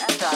and Dot.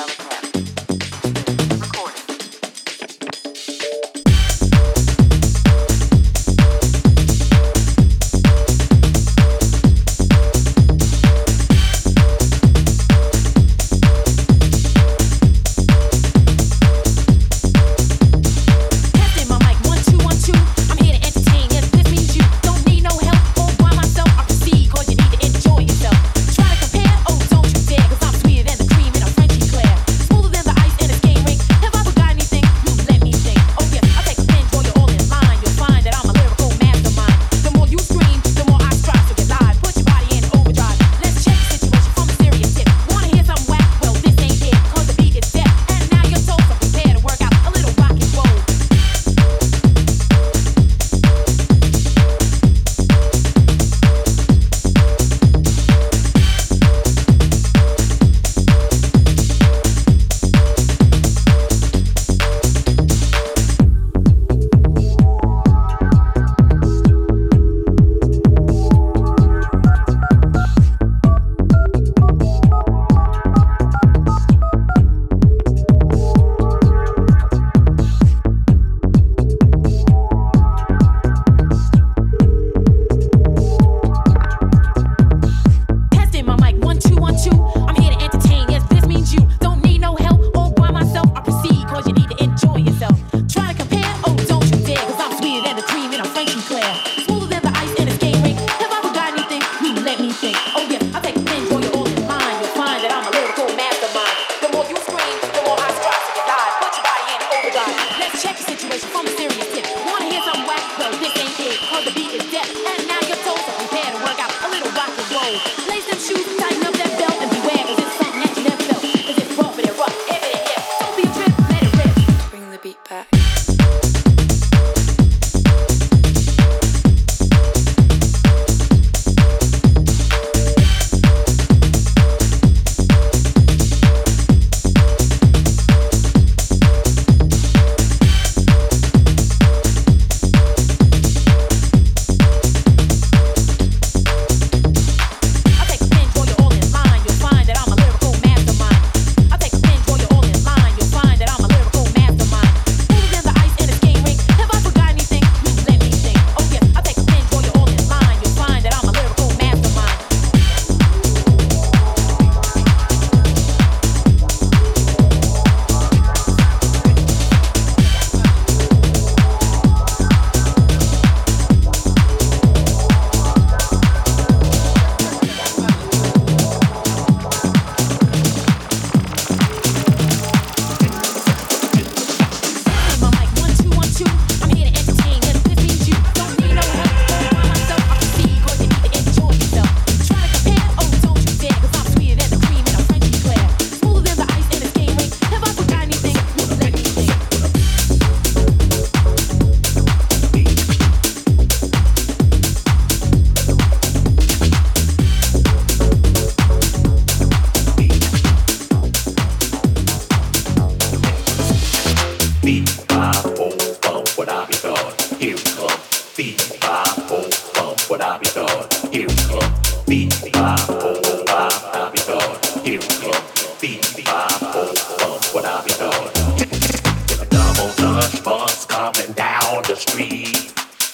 on the street,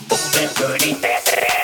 moving pretty fast.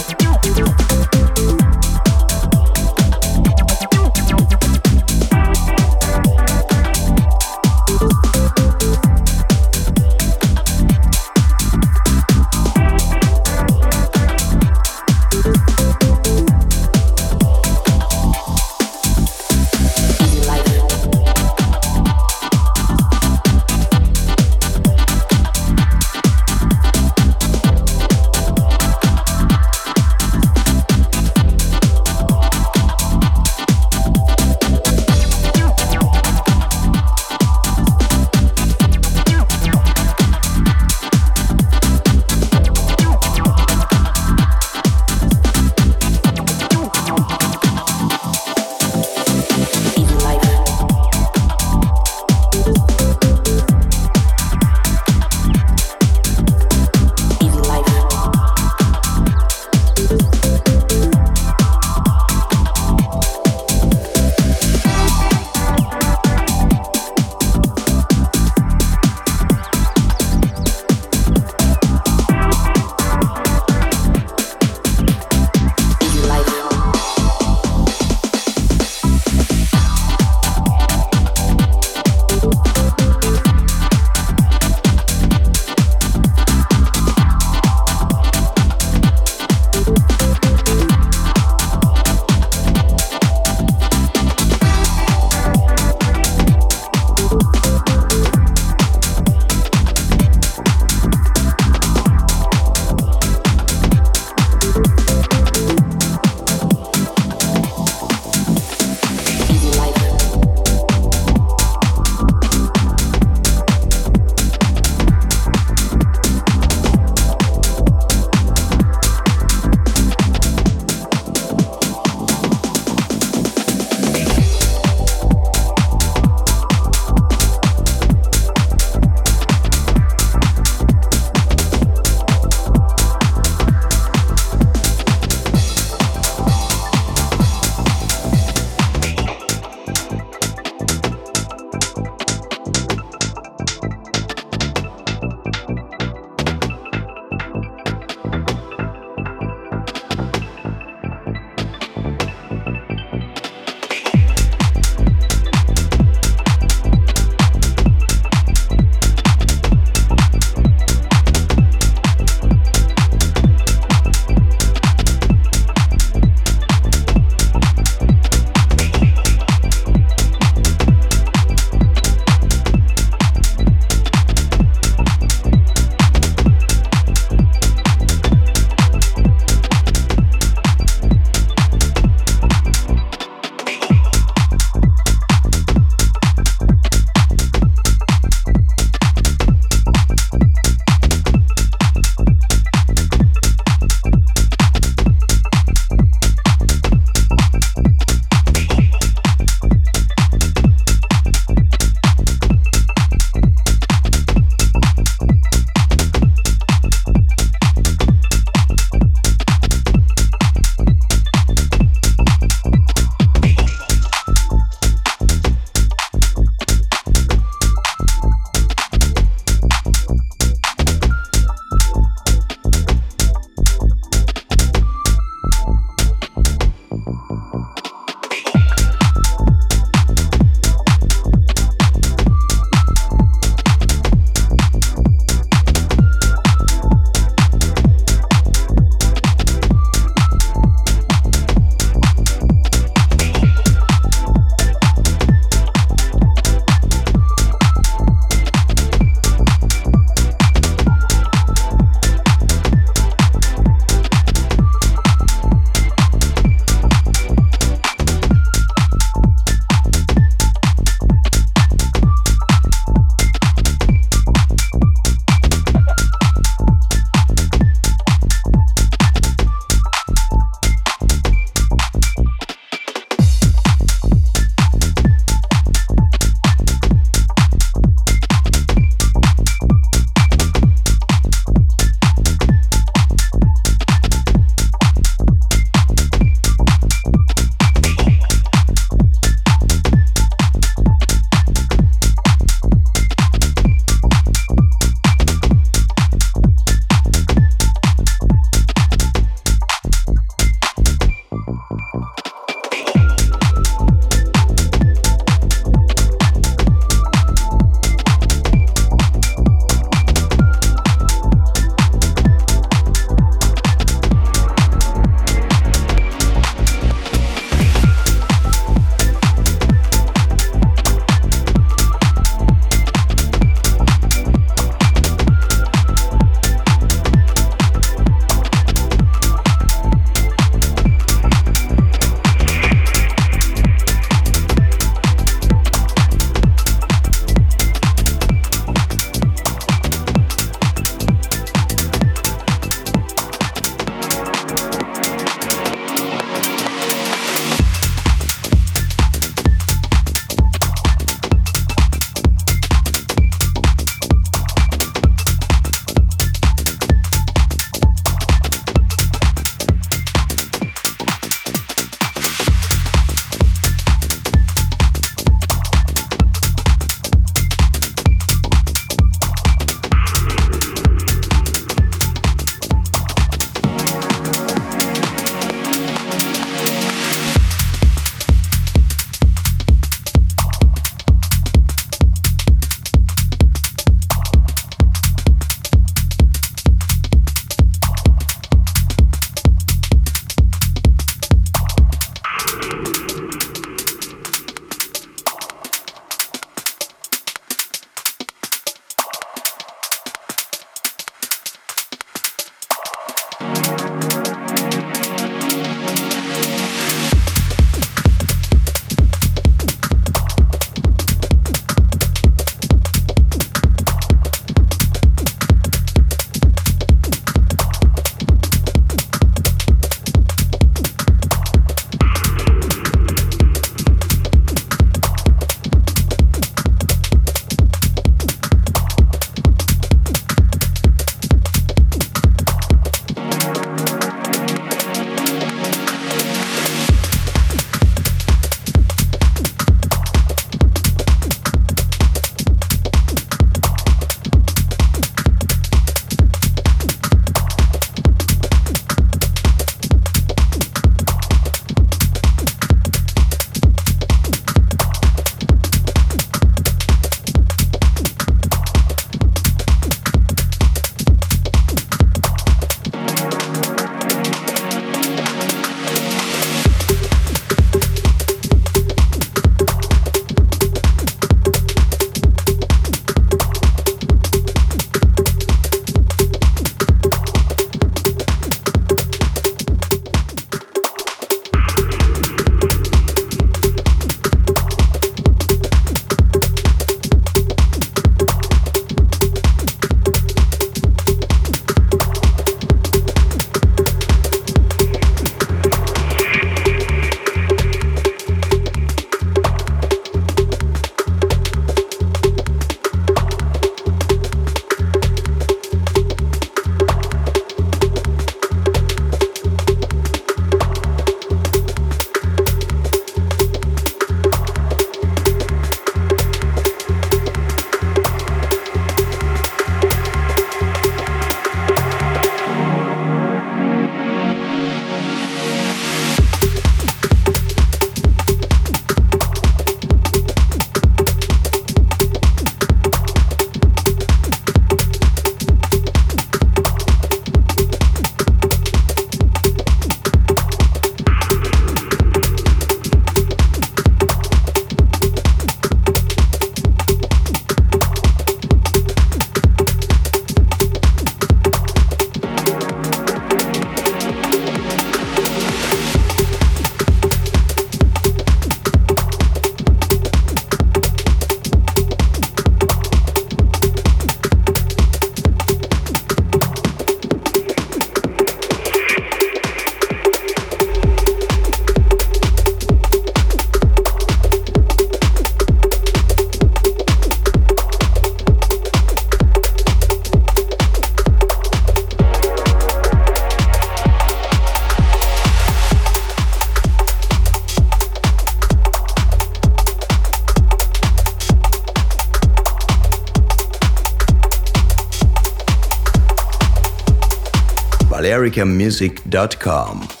balearicamusic.com.